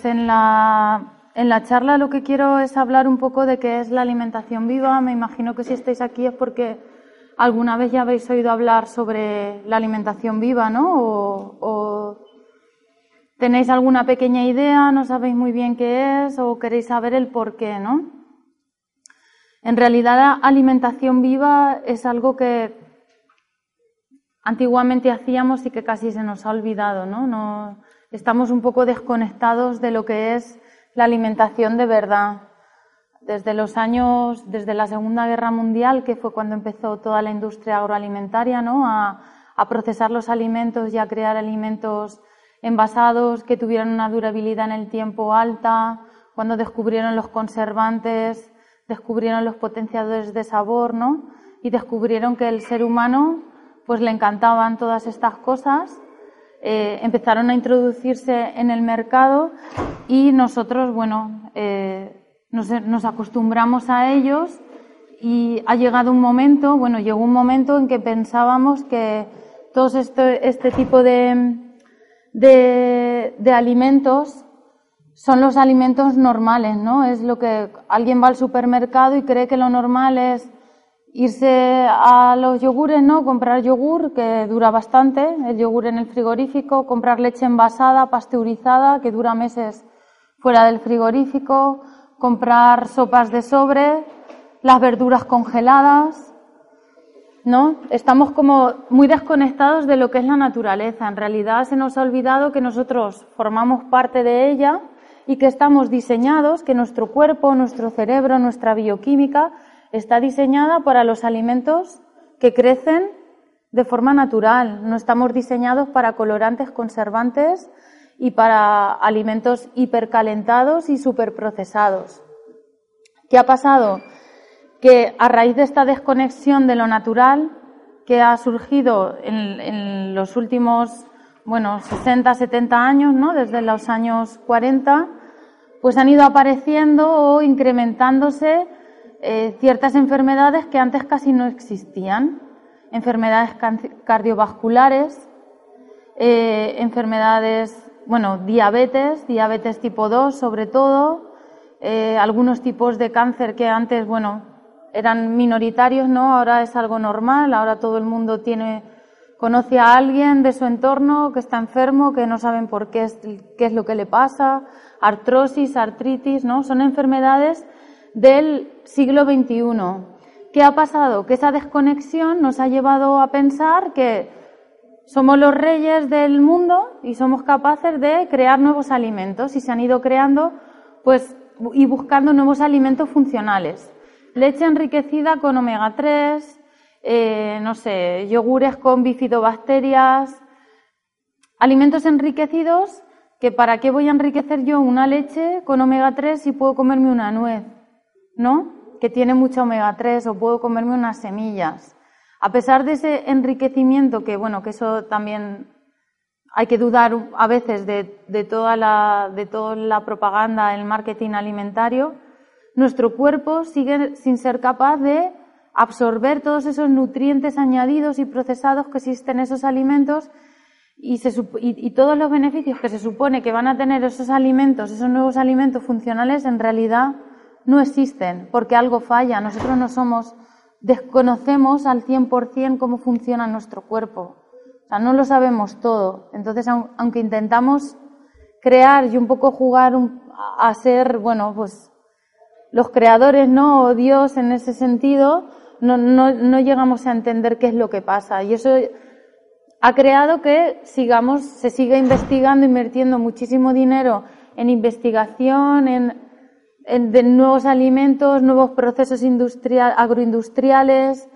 Pues en la, en la charla lo que quiero es hablar un poco de qué es la alimentación viva. Me imagino que si estáis aquí es porque alguna vez ya habéis oído hablar sobre la alimentación viva, ¿no? O, tenéis alguna pequeña idea, no sabéis muy bien qué es o queréis saber el por qué, ¿no? En realidad la alimentación viva es algo que antiguamente hacíamos y que casi se nos ha olvidado, no estamos un poco desconectados de lo que es la alimentación de verdad. Desde los años, desde la Segunda Guerra Mundial, que fue cuando empezó toda la industria agroalimentaria, ¿no? A, procesar los alimentos y a crear alimentos envasados que tuvieran una durabilidad en el tiempo alta, cuando descubrieron los conservantes, descubrieron los potenciadores de sabor, ¿no? Y descubrieron que el ser humano, pues le encantaban todas estas cosas eh, empezaron a introducirse en el mercado y nosotros, bueno, eh, nos, acostumbramos a ellos y ha llegado un momento, bueno, llegó un momento en que pensábamos que todos este, este tipo de, de alimentos son los alimentos normales, ¿no? Es lo que alguien va al supermercado y cree que lo normal es irse a los yogures, ¿no? Comprar yogur, que dura bastante, el yogur en el frigorífico, comprar leche envasada, pasteurizada, que dura meses fuera del frigorífico, comprar sopas de sobre, las verduras congeladas, ¿no? Estamos como muy desconectados de lo que es la naturaleza. En realidad se nos ha olvidado que nosotros formamos parte de ella y que estamos diseñados, que nuestro cuerpo, nuestro cerebro, nuestra bioquímica está diseñada para los alimentos que crecen de forma natural. No estamos diseñados para colorantes conservantes y para alimentos hipercalentados y superprocesados. ¿Qué ha pasado? Que a raíz de esta desconexión de lo natural que ha surgido en, en los últimos, bueno, 60, 70 años, ¿no? Desde los años 40, pues han ido apareciendo o incrementándose eh, ciertas enfermedades que antes casi no existían, enfermedades cardiovasculares, eh, enfermedades, bueno, diabetes, diabetes tipo 2 sobre todo, eh, algunos tipos de cáncer que antes, bueno, eran minoritarios, ¿no? Ahora es algo normal, ahora todo el mundo tiene, conoce a alguien de su entorno que está enfermo, que no saben por qué es, qué es lo que le pasa, artrosis, artritis, ¿no? Son enfermedades del siglo XXI. ¿Qué ha pasado? Que esa desconexión nos ha llevado a pensar que somos los reyes del mundo y somos capaces de crear nuevos alimentos y se han ido creando pues y buscando nuevos alimentos funcionales. Leche enriquecida con omega 3, eh, no sé, yogures con bifidobacterias, alimentos enriquecidos que para qué voy a enriquecer yo una leche con omega 3 si puedo comerme una nuez. ¿No? Que tiene mucha omega 3 o puedo comerme unas semillas. A pesar de ese enriquecimiento, que bueno, que eso también hay que dudar a veces de, toda, la, de toda la propaganda, el marketing alimentario, nuestro cuerpo sigue sin ser capaz de absorber todos esos nutrientes añadidos y procesados que existen en esos alimentos y, y, todos los beneficios que se supone que van a tener esos alimentos, esos nuevos alimentos funcionales, en realidad no existen, porque algo falla. Nosotros no somos, desconocemos al 100% cómo funciona nuestro cuerpo. O sea, no lo sabemos todo. Entonces, aunque intentamos crear y un poco jugar a ser, bueno, pues los creadores, ¿no? O Dios en ese sentido, no, no, no llegamos a entender qué es lo que pasa. Y eso ha creado que sigamos, se siga investigando, invirtiendo muchísimo dinero en investigación, en, de nuevos alimentos, nuevos procesos industrial, agroindustriales.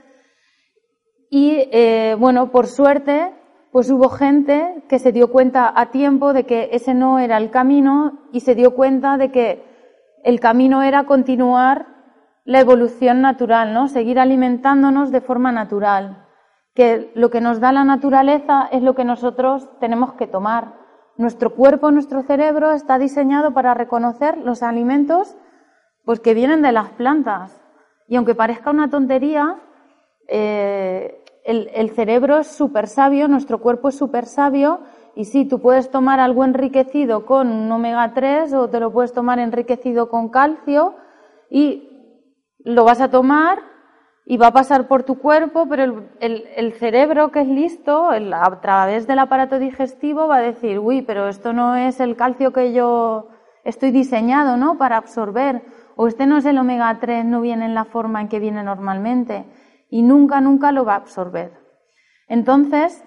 Y eh, bueno, por suerte, pues hubo gente que se dio cuenta a tiempo de que ese no era el camino y se dio cuenta de que el camino era continuar la evolución natural, ¿no? Seguir alimentándonos de forma natural. Que lo que nos da la naturaleza es lo que nosotros tenemos que tomar. Nuestro cuerpo, nuestro cerebro está diseñado para reconocer los alimentos pues que vienen de las plantas. Y aunque parezca una tontería, eh, el, el, cerebro es súper sabio, nuestro cuerpo es súper sabio, y sí, tú puedes tomar algo enriquecido con un omega 3 o te lo puedes tomar enriquecido con calcio y lo vas a tomar y va a pasar por tu cuerpo, pero el, el, cerebro que es listo, a través del aparato digestivo, va a decir, uy, pero esto no es el calcio que yo estoy diseñado, ¿no? Para absorber o este no es el omega 3, no viene en la forma en que viene normalmente y nunca, nunca lo va a absorber. Entonces,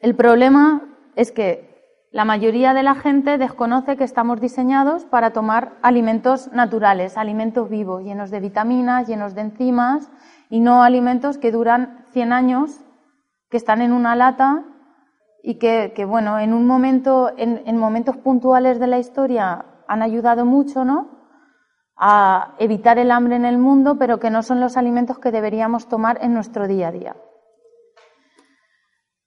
el problema es que la mayoría de la gente desconoce que estamos diseñados para tomar alimentos naturales, alimentos vivos, llenos de vitaminas, llenos de enzimas y no alimentos que duran 100 años, que están en una lata y que, bueno, en un momento, en, en momentos puntuales de la historia han ayudado mucho, ¿no? A evitar el hambre en el mundo, pero que no son los alimentos que deberíamos tomar en nuestro día a día.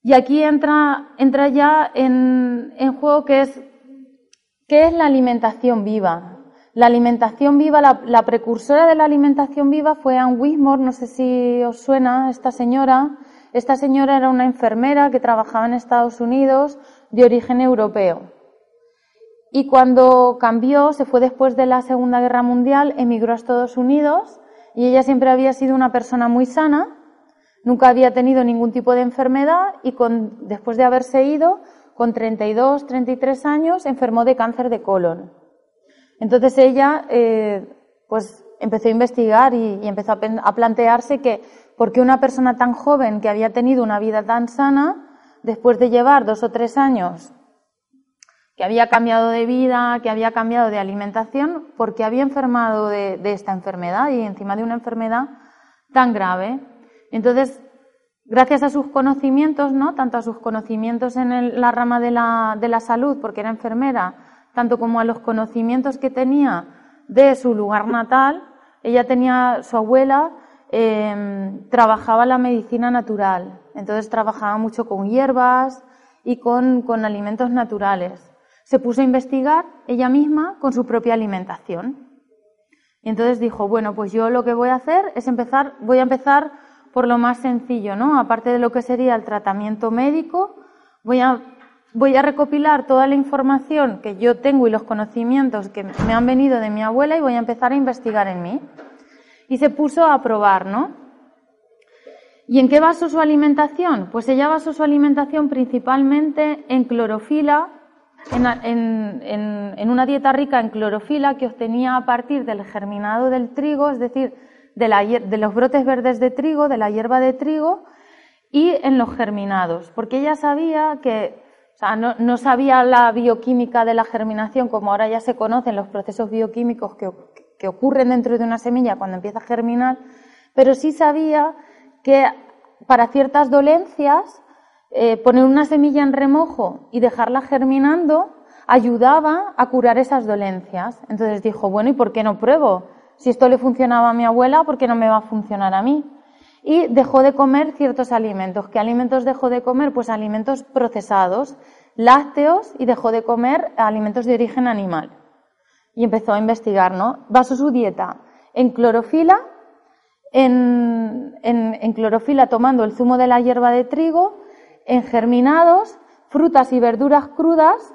Y aquí entra, entra ya en, en juego qué es, qué es la alimentación viva. La alimentación viva, la, la, precursora de la alimentación viva fue Anne Wismore, no sé si os suena esta señora. Esta señora era una enfermera que trabajaba en Estados Unidos de origen europeo. Y cuando cambió, se fue después de la Segunda Guerra Mundial, emigró a Estados Unidos y ella siempre había sido una persona muy sana, nunca había tenido ningún tipo de enfermedad y con, después de haberse ido, con 32, 33 años, enfermó de cáncer de colon. Entonces ella, eh, pues empezó a investigar y, empezó a, a plantearse que por qué una persona tan joven que había tenido una vida tan sana, después de llevar dos o tres años que había cambiado de vida, que había cambiado de alimentación, porque había enfermado de, esta enfermedad y encima de una enfermedad tan grave. Entonces, gracias a sus conocimientos, ¿no? Tanto a sus conocimientos en la rama de la, de la salud, porque era enfermera, tanto como a los conocimientos que tenía de su lugar natal, ella tenía, su abuela eh, trabajaba la medicina natural, entonces trabajaba mucho con hierbas y con, con alimentos naturales se puso a investigar ella misma con su propia alimentación. Y entonces dijo, bueno, pues yo lo que voy a hacer es empezar, voy a empezar por lo más sencillo, ¿no? Aparte de lo que sería el tratamiento médico, voy a, voy a recopilar toda la información que yo tengo y los conocimientos que me han venido de mi abuela y voy a empezar a investigar en mí. Y se puso a probar, ¿no? ¿Y en qué basó su alimentación? Pues ella basó su alimentación principalmente en clorofila, en, una dieta rica en clorofila que obtenía a partir del germinado del trigo, es decir, de, los brotes verdes de trigo, de la hierba de trigo, y en los germinados, porque ella sabía que, o sea, no, sabía la bioquímica de la germinación, como ahora ya se conocen los procesos bioquímicos que, ocurren dentro de una semilla cuando empieza a germinar, pero sí sabía que para ciertas dolencias eh, poner una semilla en remojo y dejarla germinando ayudaba a curar esas dolencias. Entonces dijo, bueno, ¿y por qué no pruebo? Si esto le funcionaba a mi abuela, ¿por qué no me va a funcionar a mí? Y dejó de comer ciertos alimentos. ¿Qué alimentos dejó de comer? Pues alimentos procesados, lácteos y dejó de comer alimentos de origen animal. Y empezó a investigar, ¿no? Basó su dieta en clorofila, en clorofila tomando el zumo de la hierba de trigo, en germinados, frutas y verduras crudas,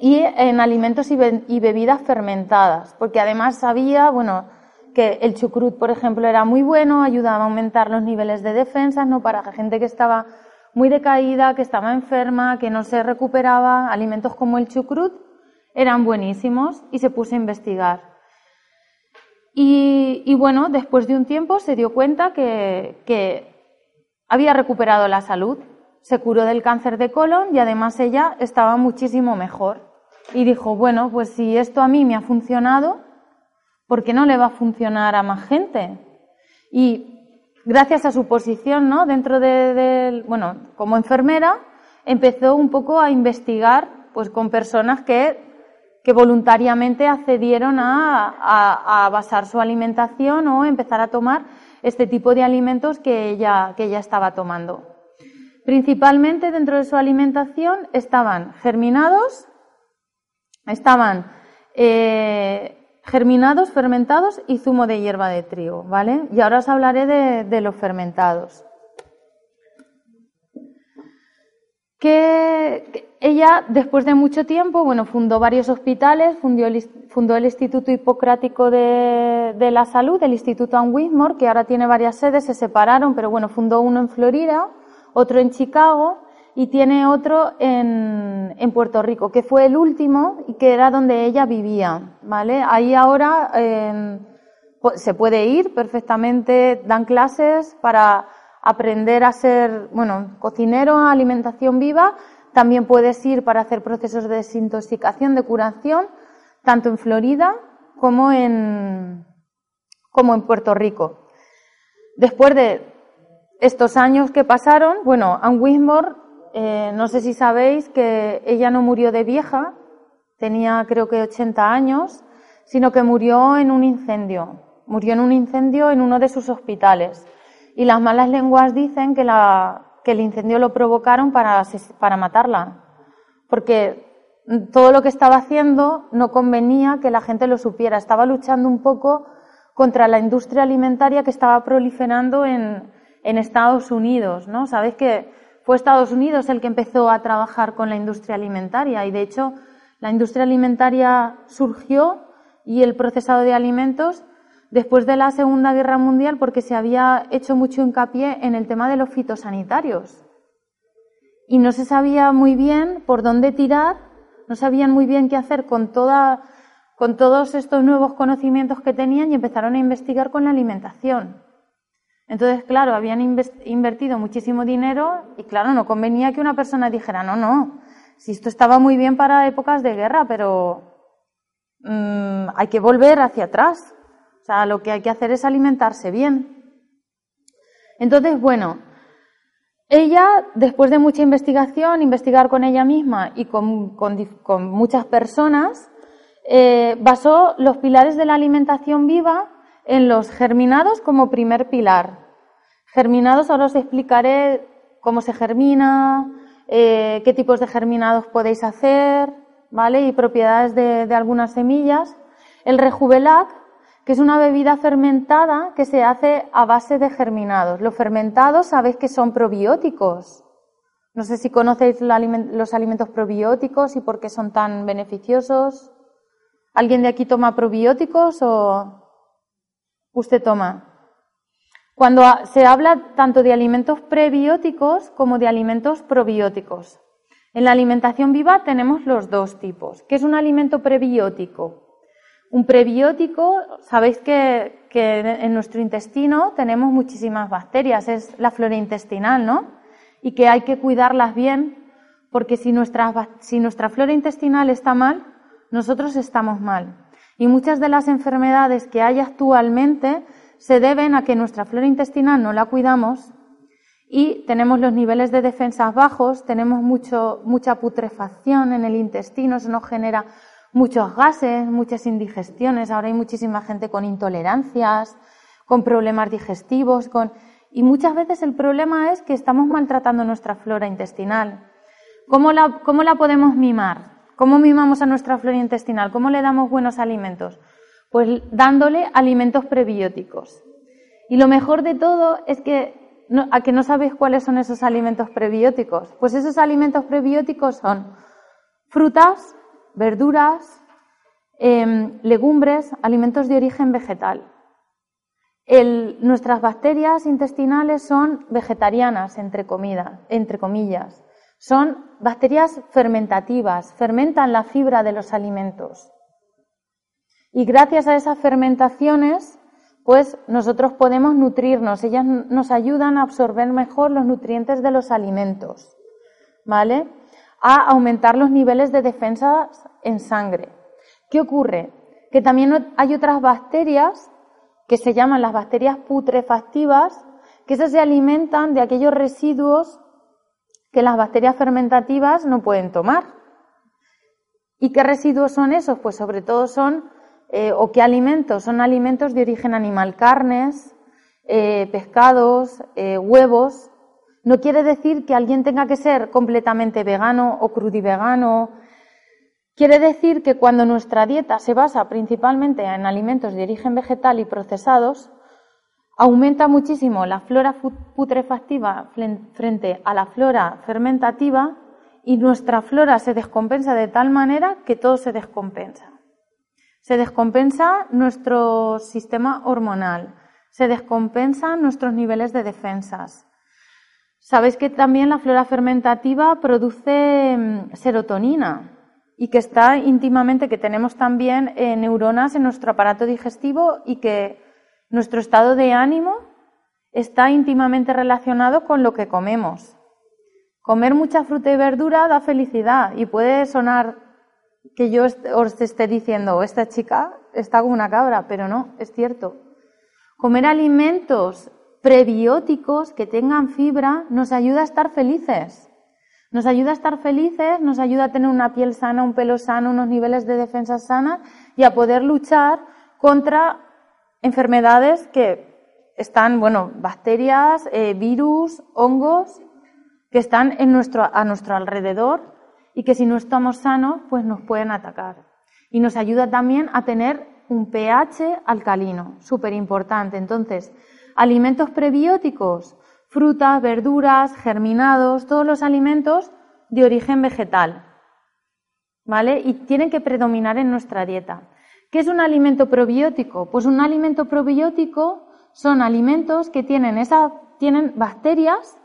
y en alimentos y, bebidas fermentadas, porque además sabía, bueno, que el chucrut, por ejemplo, era muy bueno, ayudaba a aumentar los niveles de defensas, ¿no? Para gente que estaba muy decaída, que estaba enferma, que no se recuperaba, alimentos como el chucrut eran buenísimos y se puso a investigar. Y, bueno, después de un tiempo se dio cuenta que, que había recuperado la salud, se curó del cáncer de colon y además ella estaba muchísimo mejor. Y dijo, bueno, pues si esto a mí me ha funcionado, ¿por qué no le va a funcionar a más gente? Y gracias a su posición, ¿no? Dentro de, bueno, como enfermera, empezó un poco a investigar, pues con personas que, que voluntariamente accedieron a, a, basar su alimentación o empezar a tomar este tipo de alimentos que ella, que ella estaba tomando. Principalmente dentro de su alimentación estaban germinados, estaban eh, germinados, fermentados y zumo de hierba de trigo, ¿vale? Y ahora os hablaré de, los fermentados. Que ella, después de mucho tiempo, bueno, fundó varios hospitales, fundó el, fundó el Instituto Hipocrático de, la Salud, el Instituto Ann Whitmore, que ahora tiene varias sedes, se separaron, pero bueno, fundó uno en Florida, otro en Chicago y tiene otro en, en, Puerto Rico, que fue el último y que era donde ella vivía, ¿vale? Ahí ahora se puede ir perfectamente, dan clases para aprender a ser, bueno, cocinero, alimentación viva, también puedes ir para hacer procesos de desintoxicación, de curación, tanto en Florida como en, como en Puerto Rico. Después de estos años que pasaron, bueno, Ann Wismore eh, no sé si sabéis que ella no murió de vieja, tenía creo que 80 años, sino que murió en un incendio. Murió en un incendio en uno de sus hospitales. Y las malas lenguas dicen que, que el incendio lo provocaron para, para matarla. Porque todo lo que estaba haciendo no convenía que la gente lo supiera. Estaba luchando un poco contra la industria alimentaria que estaba proliferando en, en Estados Unidos, ¿no? Sabéis que fue Estados Unidos el que empezó a trabajar con la industria alimentaria y de hecho la industria alimentaria surgió y el procesado de alimentos después de la Segunda Guerra Mundial porque se había hecho mucho hincapié en el tema de los fitosanitarios. Y no se sabía muy bien por dónde tirar, no sabían muy bien qué hacer con, toda, con todos estos nuevos conocimientos que tenían y empezaron a investigar con la alimentación. Entonces, claro, habían invertido muchísimo dinero y, claro, no convenía que una persona dijera, no, no, si esto estaba muy bien para épocas de guerra, pero mm, hay que volver hacia atrás. Sea, lo que hay que hacer es alimentarse bien. Entonces, bueno, ella, después de mucha investigación, investigar con ella misma y con, muchas personas, eh, basó los pilares de la alimentación viva en los germinados como primer pilar. Germinados, ahora os explicaré cómo se germina, eh, qué tipos de germinados podéis hacer, ¿vale? Y propiedades de, algunas semillas. El rejuvelac, que es una bebida fermentada que se hace a base de germinados. Los fermentados sabéis que son probióticos. No sé si conocéis los alimentos probióticos y por qué son tan beneficiosos. ¿Alguien de aquí toma probióticos o usted toma. Cuando se habla tanto de alimentos prebióticos como de alimentos probióticos. En la alimentación viva tenemos los dos tipos. ¿Qué es un alimento prebiótico? Un prebiótico, sabéis que, en nuestro intestino tenemos muchísimas bacterias, es la flora intestinal, ¿no? Y que hay que cuidarlas bien, porque si nuestra, si nuestra flora intestinal está mal, nosotros estamos mal. Y muchas de las enfermedades que hay actualmente se deben a que nuestra flora intestinal no la cuidamos y tenemos los niveles de defensas bajos, tenemos mucho, mucha putrefacción en el intestino, eso nos genera muchos gases, muchas indigestiones, ahora hay muchísima gente con intolerancias, con problemas digestivos, con... y muchas veces el problema es que estamos maltratando nuestra flora intestinal. ¿Cómo la, cómo la podemos mimar? ¿Cómo mimamos a nuestra flora intestinal? ¿Cómo le damos buenos alimentos? Pues dándole alimentos prebióticos. Y lo mejor de todo es que a que no sabéis cuáles son esos alimentos prebióticos. Pues esos alimentos prebióticos son frutas, verduras, em, legumbres, alimentos de origen vegetal. nuestras bacterias intestinales son vegetarianas, entre, entre comillas. Son bacterias fermentativas, fermentan la fibra de los alimentos. Y gracias a esas fermentaciones, pues nosotros podemos nutrirnos. Ellas nos ayudan a absorber mejor los nutrientes de los alimentos, ¿vale? A aumentar los niveles de defensas en sangre. ¿Qué ocurre? Que también hay otras bacterias que se llaman las bacterias putrefactivas, que esas se alimentan de aquellos residuos que las bacterias fermentativas no pueden tomar. ¿Y qué residuos son esos? Pues sobre todo son, eh, o qué alimentos, son alimentos de origen animal, carnes, eh, pescados, eh, huevos. No quiere decir que alguien tenga que ser completamente vegano o crudivegano. Quiere decir que cuando nuestra dieta se basa principalmente en alimentos de origen vegetal y procesados, aumenta muchísimo la flora putrefactiva frente a la flora fermentativa y nuestra flora se descompensa de tal manera que todo se descompensa. Se descompensa nuestro sistema hormonal, se descompensan nuestros niveles de defensas. Sabéis que también la flora fermentativa produce mm, serotonina y que está íntimamente, que tenemos también eh, neuronas en nuestro aparato digestivo y que nuestro estado de ánimo está íntimamente relacionado con lo que comemos. Comer mucha fruta y verdura da felicidad y puede sonar que yo os esté diciendo, esta chica está como una cabra, pero no, es cierto. Comer alimentos prebióticos que tengan fibra nos ayuda a estar felices. Nos ayuda a estar felices, nos ayuda a tener una piel sana, un pelo sano, unos niveles de defensa sana y a poder luchar contra enfermedades que están, bueno, bacterias, eh, virus, hongos, que están en nuestro, a nuestro alrededor y que si no estamos sanos, pues nos pueden atacar. Y nos ayuda también a tener un pH alcalino, súper importante. Entonces, alimentos prebióticos, frutas, verduras, germinados, todos los alimentos de origen vegetal. ¿Vale? Y tienen que predominar en nuestra dieta. ¿Qué es un alimento probiótico? Pues un alimento probiótico son alimentos que tienen, esa, tienen bacterias,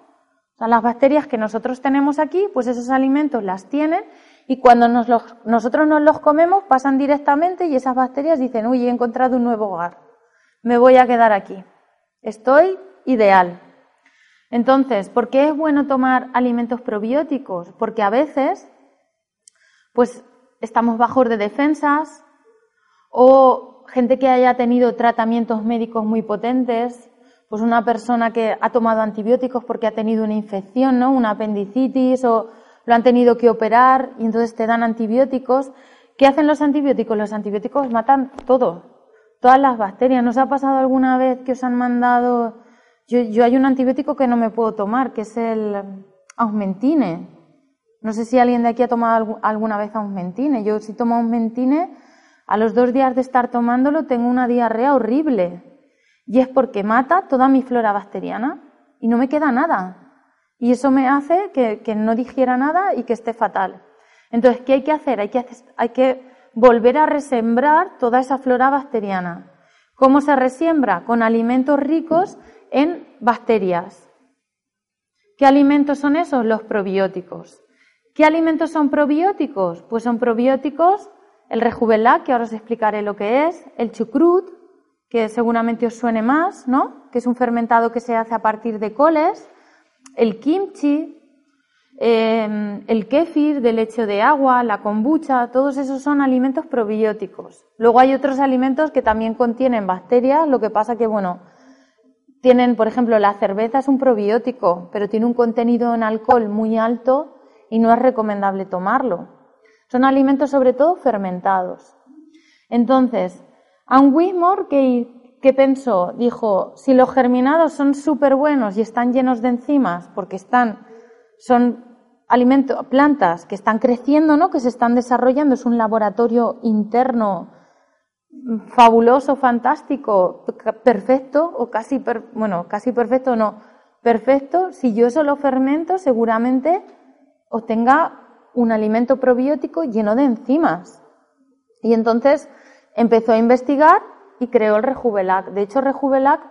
o sea, las bacterias que nosotros tenemos aquí, pues esos alimentos las tienen y cuando nosotros nos los comemos pasan directamente y esas bacterias dicen, uy, he encontrado un nuevo hogar, me voy a quedar aquí, estoy ideal. Entonces, ¿por qué es bueno tomar alimentos probióticos? Porque a veces, pues estamos bajos de defensas, o gente que haya tenido tratamientos médicos muy potentes, pues una persona que ha tomado antibióticos porque ha tenido una infección, ¿no? Una apendicitis o lo han tenido que operar y entonces te dan antibióticos. ¿Qué hacen los antibióticos? Los antibióticos matan todo, todas las bacterias. ¿No os ha pasado alguna vez que os han mandado? Yo, yo hay un antibiótico que no me puedo tomar, que es el Augmentine. No sé si alguien de aquí ha tomado alguna vez Augmentine. Yo si tomo Augmentine a los dos días de estar tomándolo tengo una diarrea horrible y es porque mata toda mi flora bacteriana y no me queda nada. Y eso me hace que, no digiera nada y que esté fatal. Entonces, ¿qué hay que hacer? Hay que, hay que volver a resembrar toda esa flora bacteriana. ¿Cómo se resiembra? Con alimentos ricos en bacterias. ¿Qué alimentos son esos? Los probióticos. ¿Qué alimentos son probióticos? Pues son probióticos el rejuvelá, que ahora os explicaré lo que es, el chucrut, que seguramente os suene más, ¿no? Que es un fermentado que se hace a partir de coles, el kimchi, em, el kéfir de leche de agua, la kombucha, todos esos son alimentos probióticos. Luego hay otros alimentos que también contienen bacterias, lo que pasa que, bueno, tienen, por ejemplo, la cerveza es un probiótico, pero tiene un contenido en alcohol muy alto y no es recomendable tomarlo. Son alimentos sobre todo fermentados. Entonces, Anne Wismore, ¿qué, pensó? Dijo, si los germinados son súper buenos y están llenos de enzimas, porque están, son alimentos, plantas que están creciendo, ¿no? que se están desarrollando, es un laboratorio interno fabuloso, fantástico, perfecto, o casi, bueno, casi perfecto, no, perfecto, si yo eso lo fermento, seguramente obtenga un alimento probiótico lleno de enzimas. Y entonces empezó a investigar y creó el Rejuvelac. De hecho, Rejuvelac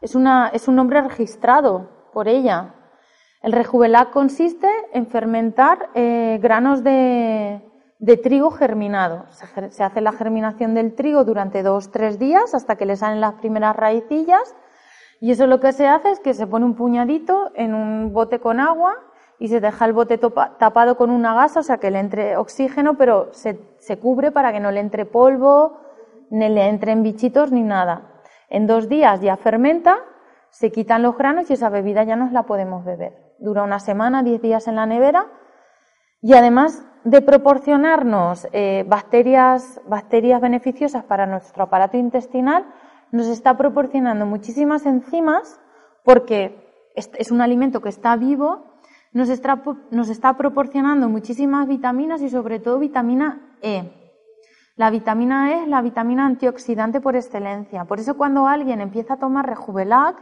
es, una, es un nombre registrado por ella. El Rejuvelac consiste en fermentar eh, granos de, de, trigo germinado. Se, hace la germinación del trigo durante dos, tres días hasta que le salen las primeras raicillas. Y eso lo que se hace es que se pone un puñadito en un bote con agua y se deja el bote tapado con una gasa, o sea que le entre oxígeno, pero se, se cubre para que no le entre polvo, ni le entren bichitos ni nada. En dos días ya fermenta, se quitan los granos y esa bebida ya nos la podemos beber. Dura una semana, diez días en la nevera y además de proporcionarnos eh, bacterias, bacterias beneficiosas para nuestro aparato intestinal, nos está proporcionando muchísimas enzimas porque es un alimento que está vivo nos está, nos está proporcionando muchísimas vitaminas y sobre todo vitamina E. La vitamina E es la vitamina antioxidante por excelencia. Por eso cuando alguien empieza a tomar Rejuvelac,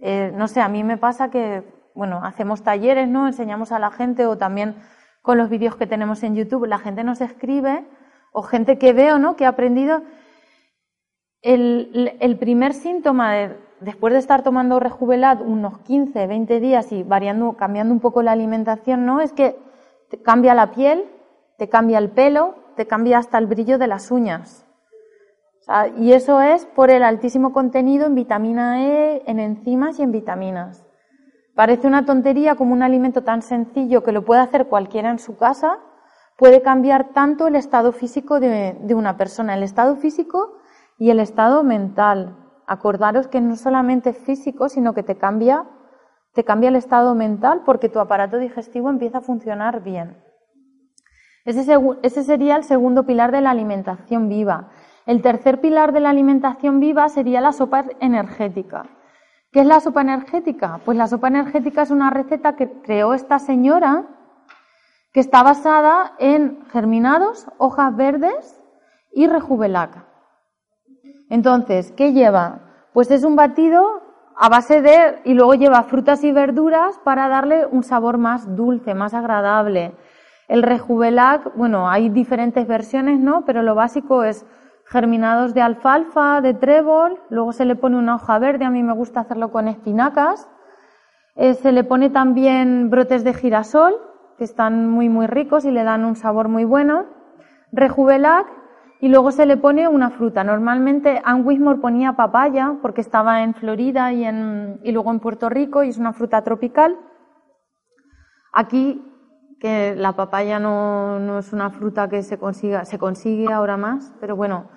eh, no sé, a mí me pasa que, bueno, hacemos talleres, ¿no? Enseñamos a la gente o también con los vídeos que tenemos en YouTube, la gente nos escribe o gente que veo, ¿no? Que ha aprendido. El, el primer síntoma de, después de estar tomando rejuvelat unos 15, 20 días y variando, cambiando un poco la alimentación, ¿no? Es que te cambia la piel, te cambia el pelo, te cambia hasta el brillo de las uñas. y eso es por el altísimo contenido en vitamina E, en enzimas y en vitaminas. Parece una tontería como un alimento tan sencillo que lo puede hacer cualquiera en su casa, puede cambiar tanto el estado físico de, una persona, el estado físico y el estado mental. Acordaros que no solamente es físico, sino que te cambia, te cambia el estado mental porque tu aparato digestivo empieza a funcionar bien. Ese sería el segundo pilar de la alimentación viva. El tercer pilar de la alimentación viva sería la sopa energética. ¿Qué es la sopa energética? Pues la sopa energética es una receta que creó esta señora que está basada en germinados, hojas verdes y rejuvelaca. Entonces, ¿qué lleva? Pues es un batido a base de y luego lleva frutas y verduras para darle un sabor más dulce, más agradable. El rejuvelac, bueno, hay diferentes versiones, ¿no? Pero lo básico es germinados de alfalfa, de trébol, luego se le pone una hoja verde, a mí me gusta hacerlo con espinacas. Eh, se le pone también brotes de girasol, que están muy muy ricos y le dan un sabor muy bueno. Rejuvelac y luego se le pone una fruta. Normalmente Ann Wismore ponía papaya porque estaba en Florida y, en, y luego en Puerto Rico y es una fruta tropical. Aquí, que la papaya no, no es una fruta que se consiga, se consigue ahora más, pero bueno,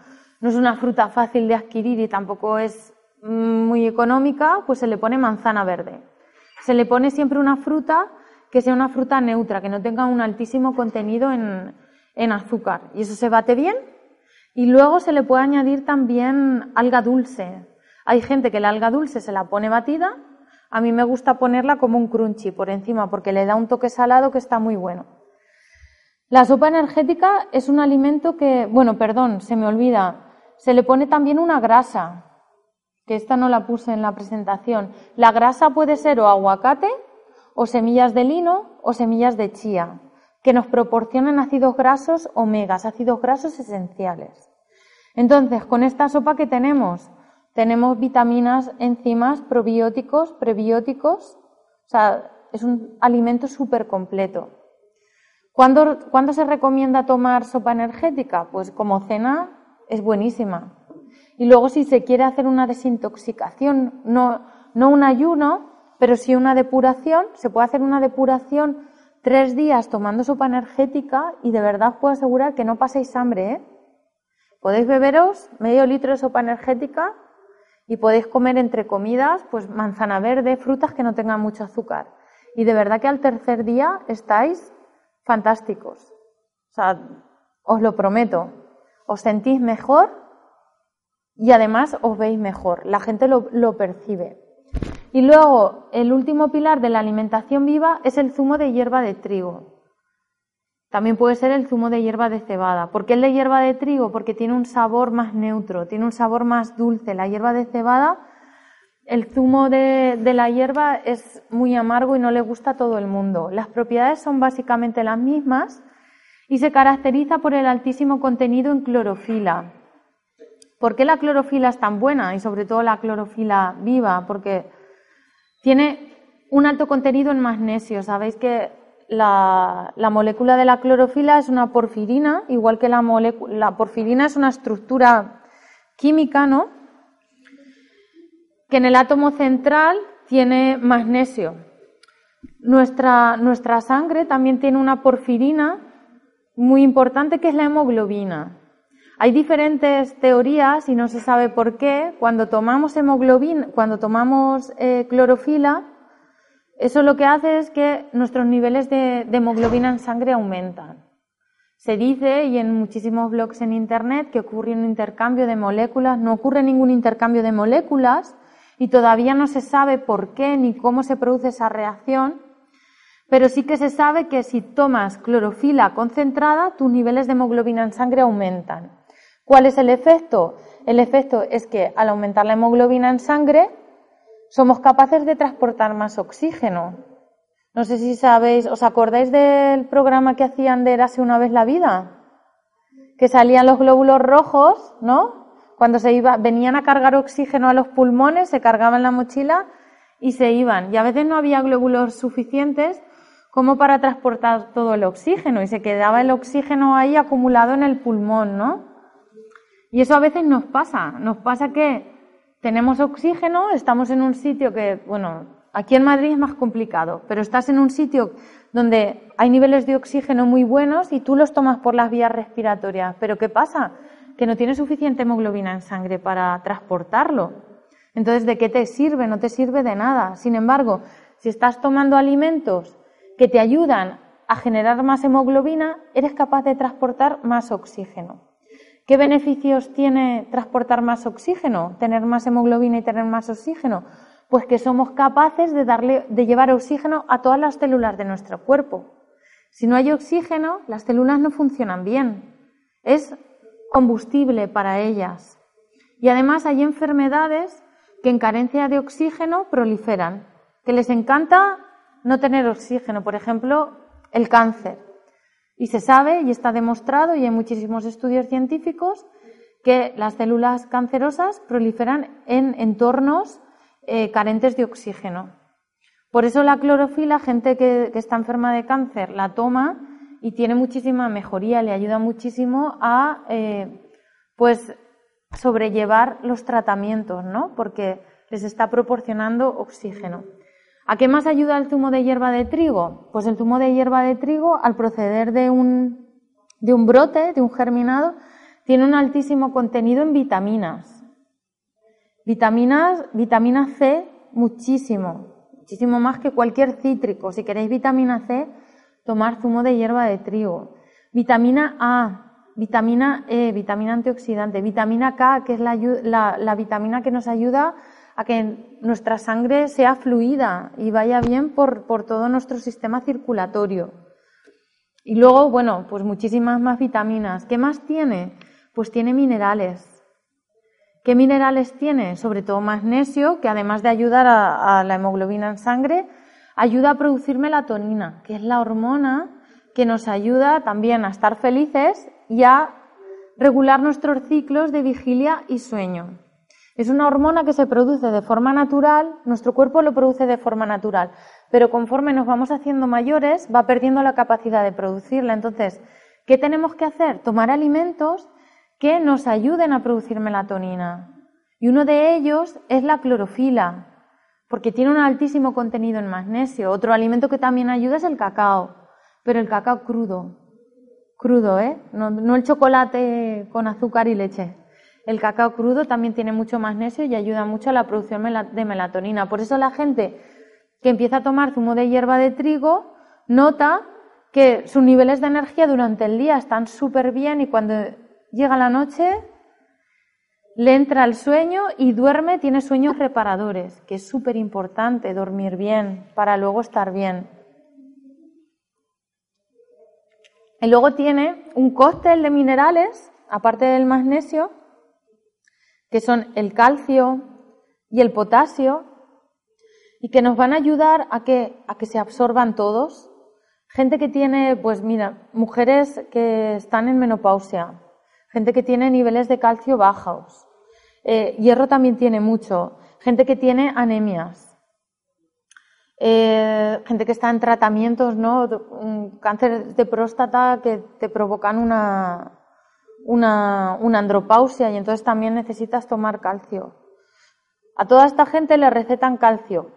no es una fruta fácil de adquirir y tampoco es muy económica, pues se le pone manzana verde. Se le pone siempre una fruta que sea una fruta neutra, que no tenga un altísimo contenido en, en azúcar. Y eso se bate bien y luego se le puede añadir también alga dulce. Hay gente que la alga dulce se la pone batida. A mí me gusta ponerla como un crunchy por encima porque le da un toque salado que está muy bueno. La sopa energética es un alimento que, bueno, perdón, se me olvida. Se le pone también una grasa, que esta no la puse en la presentación. La grasa puede ser o aguacate, o semillas de lino, o semillas de chía que nos proporcionan ácidos grasos omegas, ácidos grasos esenciales. Entonces, con esta sopa que tenemos, tenemos vitaminas, enzimas, probióticos, prebióticos, o sea, es un alimento súper completo. ¿Cuándo, ¿Cuándo, se recomienda tomar sopa energética? Pues como cena es buenísima. Y luego si se quiere hacer una desintoxicación, no, no un ayuno, pero sí una depuración, se puede hacer una depuración tres días tomando sopa energética y de verdad puedo asegurar que no paséis hambre. ¿eh? Podéis beberos medio litro de sopa energética y podéis comer entre comidas pues manzana verde, frutas que no tengan mucho azúcar. Y de verdad que al tercer día estáis fantásticos. Os lo prometo. Os sentís mejor y además os veis mejor. La gente lo, lo percibe. Y luego, el último pilar de la alimentación viva es el zumo de hierba de trigo. También puede ser el zumo de hierba de cebada. ¿Por qué el de hierba de trigo? Porque tiene un sabor más neutro, tiene un sabor más dulce. La hierba de cebada el zumo de, la hierba es muy amargo y no le gusta a todo el mundo. Las propiedades son básicamente las mismas y se caracteriza por el altísimo contenido en clorofila. ¿Por qué la clorofila es tan buena y sobre todo la clorofila viva? Porque tiene un alto contenido en magnesio. Sabéis que la, molécula de la clorofila es una porfirina, igual que la, la porfirina es una estructura química, ¿no? Que en el átomo central tiene magnesio. Nuestra, nuestra sangre también tiene una porfirina muy importante que es la hemoglobina. Hay diferentes teorías y no se sabe por qué. Cuando tomamos hemoglobina, cuando tomamos eh, clorofila, eso lo que hace es que nuestros niveles de, hemoglobina en sangre aumentan. Se dice, y en muchísimos blogs en Internet, que ocurre un intercambio de moléculas. No ocurre ningún intercambio de moléculas y todavía no se sabe por qué ni cómo se produce esa reacción, pero sí que se sabe que si tomas clorofila concentrada, tus niveles de hemoglobina en sangre aumentan. ¿Cuál es el efecto? El efecto es que al aumentar la hemoglobina en sangre, somos capaces de transportar más oxígeno. No sé si sabéis, ¿os acordáis del programa que hacían de Erase una vez la vida? Que salían los glóbulos rojos, ¿no? Cuando se iba, venían a cargar oxígeno a los pulmones, se cargaban la mochila y se iban. Y a veces no había glóbulos suficientes como para transportar todo el oxígeno y se quedaba el oxígeno ahí acumulado en el pulmón, ¿no? Y eso a veces nos pasa. Nos pasa que tenemos oxígeno, estamos en un sitio que, bueno, aquí en Madrid es más complicado, pero estás en un sitio donde hay niveles de oxígeno muy buenos y tú los tomas por las vías respiratorias. Pero ¿qué pasa? Que no tienes suficiente hemoglobina en sangre para transportarlo. Entonces, ¿de qué te sirve? No te sirve de nada. Sin embargo, si estás tomando alimentos que te ayudan a generar más hemoglobina, eres capaz de transportar más oxígeno. ¿Qué beneficios tiene transportar más oxígeno, tener más hemoglobina y tener más oxígeno? Pues que somos capaces de, darle, de llevar oxígeno a todas las células de nuestro cuerpo. Si no hay oxígeno, las células no funcionan bien. Es combustible para ellas. Y además hay enfermedades que en carencia de oxígeno proliferan, que les encanta no tener oxígeno, por ejemplo, el cáncer. Y se sabe y está demostrado, y hay muchísimos estudios científicos, que las células cancerosas proliferan en entornos eh, carentes de oxígeno. Por eso la clorofila, gente que, está enferma de cáncer, la toma y tiene muchísima mejoría, le ayuda muchísimo a eh, pues sobrellevar los tratamientos, ¿no? Porque les está proporcionando oxígeno. ¿A qué más ayuda el zumo de hierba de trigo? Pues el zumo de hierba de trigo, al proceder de un, de un brote, de un germinado, tiene un altísimo contenido en vitaminas. Vitaminas, vitamina C, muchísimo, muchísimo más que cualquier cítrico. Si queréis vitamina C, tomar zumo de hierba de trigo. Vitamina A, vitamina E, vitamina antioxidante, vitamina K, que es la, la, la vitamina que nos ayuda a que nuestra sangre sea fluida y vaya bien por, todo nuestro sistema circulatorio. Y luego, bueno, pues muchísimas más vitaminas. ¿Qué más tiene? Pues tiene minerales. ¿Qué minerales tiene? Sobre todo magnesio, que además de ayudar a, a la hemoglobina en sangre, ayuda a producir melatonina, que es la hormona que nos ayuda también a estar felices y a regular nuestros ciclos de vigilia y sueño. Es una hormona que se produce de forma natural, nuestro cuerpo lo produce de forma natural, pero conforme nos vamos haciendo mayores va perdiendo la capacidad de producirla. Entonces, ¿qué tenemos que hacer? Tomar alimentos que nos ayuden a producir melatonina. Y uno de ellos es la clorofila, porque tiene un altísimo contenido en magnesio. Otro alimento que también ayuda es el cacao, pero el cacao crudo. Crudo, ¿eh? No, no el chocolate con azúcar y leche. El cacao crudo también tiene mucho magnesio y ayuda mucho a la producción de melatonina. Por eso la gente que empieza a tomar zumo de hierba de trigo nota que sus niveles de energía durante el día están súper bien y cuando llega la noche le entra el sueño y duerme, tiene sueños reparadores, que es súper importante dormir bien para luego estar bien. Y luego tiene un cóctel de minerales, aparte del magnesio, que son el calcio, y el potasio, y que nos van a ayudar a que, a que se absorban todos. Gente que tiene, pues mira, mujeres que están en menopausia, gente que tiene niveles de calcio bajos, eh, hierro también tiene mucho, gente que tiene anemias, eh, gente que está en tratamientos, ¿no? Cáncer de próstata que te provocan una, una, una andropausia y entonces también necesitas tomar calcio. A toda esta gente le recetan calcio.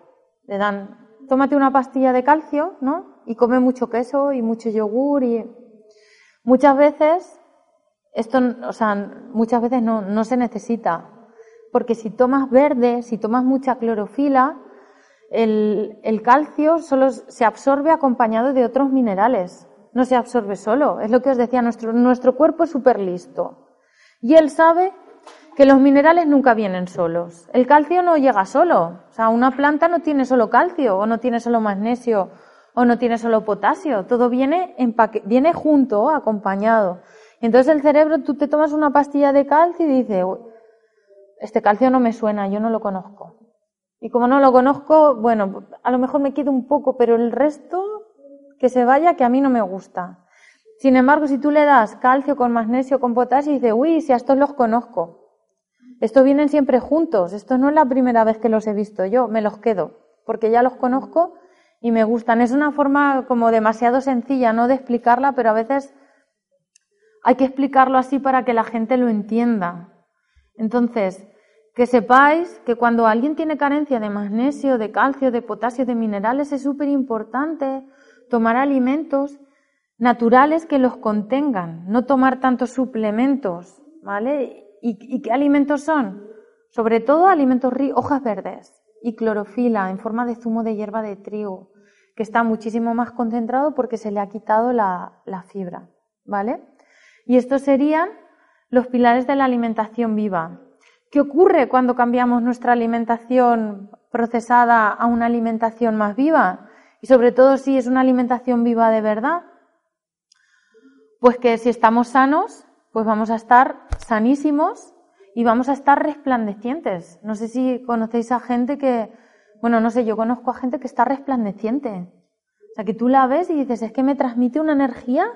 Le dan, tómate una pastilla de calcio, ¿no? Y come mucho queso y mucho yogur y muchas veces esto, o sea, muchas veces no, no se necesita. Porque si tomas verde, si tomas mucha clorofila, el, el calcio solo se absorbe acompañado de otros minerales no se absorbe solo. Es lo que os decía, nuestro, nuestro cuerpo es súper listo. Y él sabe que los minerales nunca vienen solos. El calcio no llega solo. O sea, una planta no tiene solo calcio, o no tiene solo magnesio, o no tiene solo potasio. Todo viene, viene junto, acompañado. Entonces el cerebro, tú te tomas una pastilla de calcio y dices, este calcio no me suena, yo no lo conozco. Y como no lo conozco, bueno, a lo mejor me quedo un poco, pero el resto que se vaya, que a mí no me gusta. Sin embargo, si tú le das calcio con magnesio, con potasio, y dice, uy, si a estos los conozco. Estos vienen siempre juntos. Esto no es la primera vez que los he visto yo, me los quedo, porque ya los conozco y me gustan. Es una forma como demasiado sencilla, no de explicarla, pero a veces hay que explicarlo así para que la gente lo entienda. Entonces, que sepáis que cuando alguien tiene carencia de magnesio, de calcio, de potasio, de minerales, es súper importante tomar alimentos naturales que los contengan, no tomar tantos suplementos, ¿vale? ¿Y, qué alimentos son? Sobre todo alimentos ricos, hojas verdes y clorofila en forma de zumo de hierba de trigo, que está muchísimo más concentrado porque se le ha quitado la, la fibra, ¿vale? Y estos serían los pilares de la alimentación viva. ¿Qué ocurre cuando cambiamos nuestra alimentación procesada a una alimentación más viva? Y sobre todo si es una alimentación viva de verdad, pues que si estamos sanos, pues vamos a estar sanísimos y vamos a estar resplandecientes. No sé si conocéis a gente que, bueno, no sé, yo conozco a gente que está resplandeciente. O sea, que tú la ves y dices, es que me transmite una energía.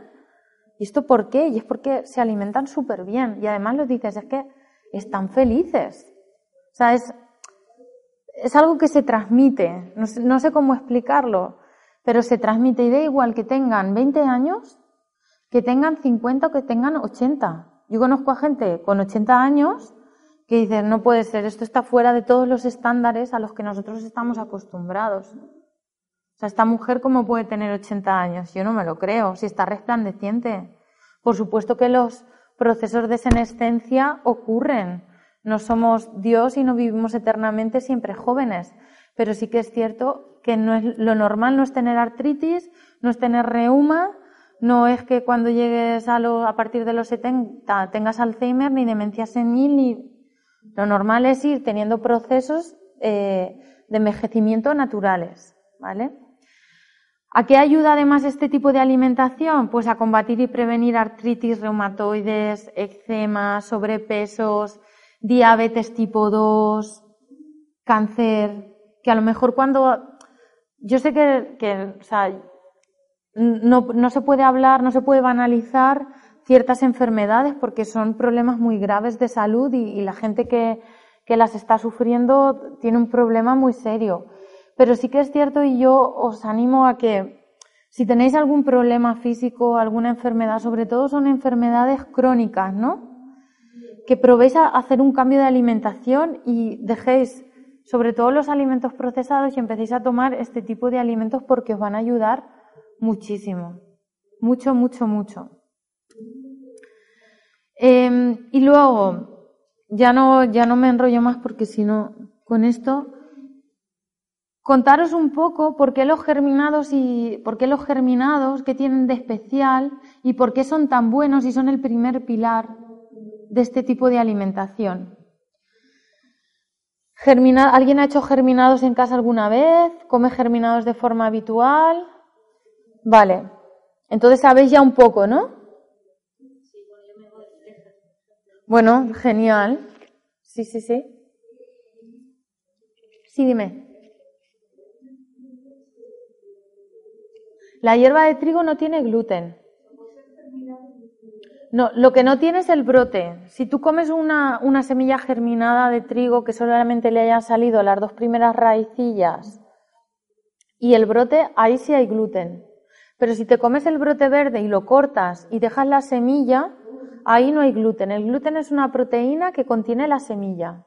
¿Y esto por qué? Y es porque se alimentan súper bien. Y además lo dices, es que están felices. O sea, es, es algo que se transmite, no sé, cómo explicarlo, pero se transmite y da igual que tengan 20 años, que tengan 50 o que tengan 80. Yo conozco a gente con 80 años que dicen, no puede ser, esto está fuera de todos los estándares a los que nosotros estamos acostumbrados. O sea, esta mujer, ¿cómo puede tener 80 años? Yo no me lo creo, si está resplandeciente. Por supuesto que los procesos de senescencia ocurren, no somos Dios y no vivimos eternamente siempre jóvenes, pero sí que es cierto que no es, lo normal no es tener artritis, no es tener reuma, no es que cuando llegues a, lo, a partir de los 70 tengas Alzheimer ni demencia senil, ni... lo normal es ir teniendo procesos eh, de envejecimiento naturales, ¿vale? ¿A qué ayuda además este tipo de alimentación? Pues a combatir y prevenir artritis reumatoides, eczema, sobrepesos, diabetes tipo 2, cáncer, que a lo mejor cuando... Yo sé que, o sea, no, no se puede hablar, no se puede banalizar ciertas enfermedades porque son problemas muy graves de salud y, y la gente que, que las está sufriendo tiene un problema muy serio. Pero sí que es cierto y yo os animo a que si tenéis algún problema físico, alguna enfermedad, sobre todo son enfermedades crónicas, ¿no? Que probéis a hacer un cambio de alimentación y dejéis sobre todo los alimentos procesados y empecéis a tomar este tipo de alimentos porque os van a ayudar muchísimo. Mucho, mucho, mucho. Em, y luego, ya no, ya no me enrollo más porque si no, con esto, contaros un poco por qué los germinados y por qué los germinados que tienen de especial y por qué son tan buenos y son el primer pilar de este tipo de alimentación. ¿Alguien ha hecho germinados en casa alguna vez? ¿Come germinados de forma habitual? Vale. Entonces sabéis ya un poco, ¿no? Bueno, genial. Sí, sí, sí. Sí, dime. La hierba de trigo no tiene gluten. No, lo que no tiene es el brote. Si tú comes una, una semilla germinada de trigo que solamente le hayan salido las dos primeras raicillas y el brote, ahí sí hay gluten. Pero si te comes el brote verde y lo cortas y dejas la semilla, ahí no hay gluten. El gluten es una proteína que contiene la semilla.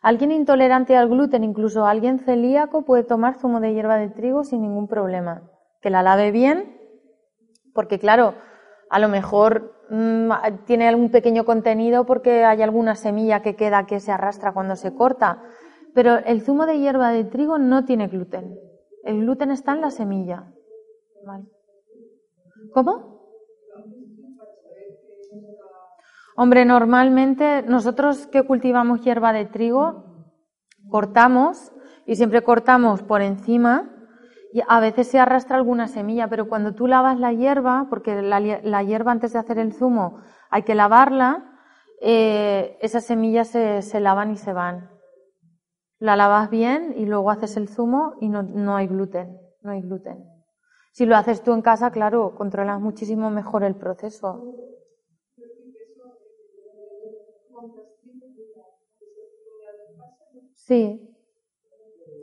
Alguien intolerante al gluten, incluso alguien celíaco, puede tomar zumo de hierba de trigo sin ningún problema. Que la lave bien, porque claro, a lo mejor mm, tiene algún pequeño contenido porque hay alguna semilla que queda que se arrastra cuando se corta. Pero el zumo de hierba de trigo no tiene gluten. El gluten está en la semilla. ¿Cómo? Hombre, normalmente nosotros que cultivamos hierba de trigo, cortamos y siempre cortamos por encima y a veces se arrastra alguna semilla, pero cuando tú lavas la hierba, porque la, hierba antes de hacer el zumo hay que lavarla, eh, esas semillas se, se, lavan y se van. La lavas bien y luego haces el zumo y no, no hay gluten, no hay gluten. Si lo haces tú en casa, claro, controlas muchísimo mejor el proceso. Sí.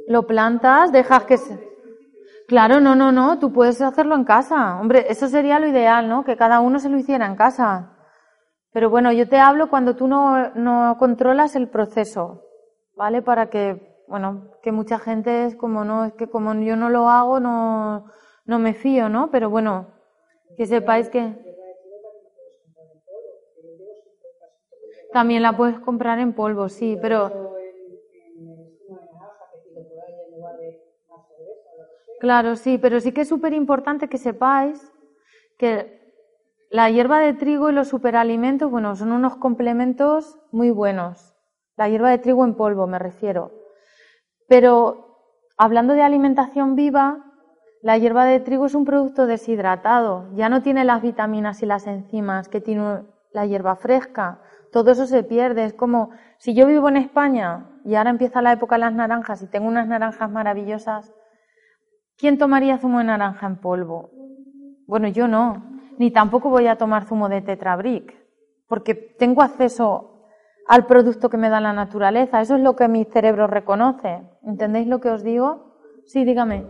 Lo plantas, dejas que se. Claro, no, no, no, tú puedes hacerlo en casa. Hombre, eso sería lo ideal, ¿no? Que cada uno se lo hiciera en casa. Pero bueno, yo te hablo cuando tú no, no controlas el proceso, ¿vale? Para que, bueno, que mucha gente es como, no, es que como yo no lo hago, no, no me fío, ¿no? Pero bueno, que sepáis que. También la puedes comprar en polvo, sí, pero Claro, sí, pero sí que es súper importante que sepáis que la hierba de trigo y los superalimentos, bueno, son unos complementos muy buenos. La hierba de trigo en polvo, me refiero. Pero hablando de alimentación viva, la hierba de trigo es un producto deshidratado, ya no tiene las vitaminas y las enzimas que tiene la hierba fresca. Todo eso se pierde. Es como si yo vivo en España y ahora empieza la época de las naranjas y tengo unas naranjas maravillosas, ¿Quién tomaría zumo de naranja en polvo? Bueno, yo no, ni tampoco voy a tomar zumo de tetrabric, porque tengo acceso al producto que me da la naturaleza. Eso es lo que mi cerebro reconoce. ¿Entendéis lo que os digo? Sí, dígame.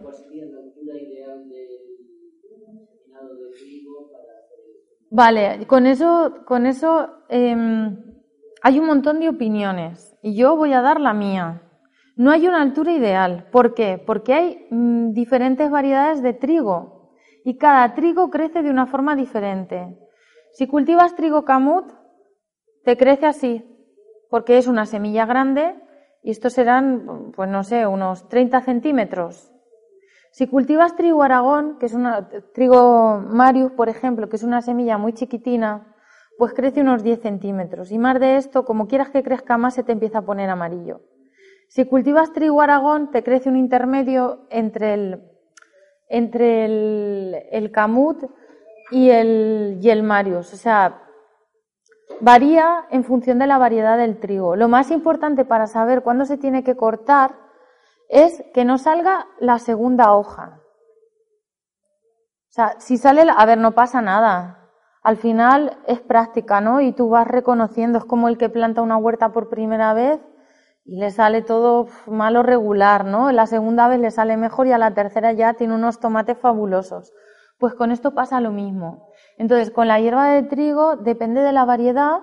Vale, con eso, con eso eh, hay un montón de opiniones y yo voy a dar la mía. No hay una altura ideal. ¿Por qué? Porque hay mm, diferentes variedades de trigo y cada trigo crece de una forma diferente. Si cultivas trigo camut, te crece así, porque es una semilla grande y estos serán, pues no sé, unos 30 centímetros. Si cultivas trigo aragón, que es una, trigo marius, por ejemplo, que es una semilla muy chiquitina, pues crece unos 10 centímetros. Y más de esto, como quieras que crezca más, se te empieza a poner amarillo. Si cultivas trigo aragón, te crece un intermedio entre el, entre el, camut y el, y el marius. O sea, varía en función de la variedad del trigo. Lo más importante para saber cuándo se tiene que cortar es que no salga la segunda hoja. O sea, si sale, a ver, no pasa nada. Al final es práctica, ¿no? Y tú vas reconociendo, es como el que planta una huerta por primera vez y le sale todo malo regular, ¿no? La segunda vez le sale mejor y a la tercera ya tiene unos tomates fabulosos. Pues con esto pasa lo mismo. Entonces, con la hierba de trigo, depende de la variedad,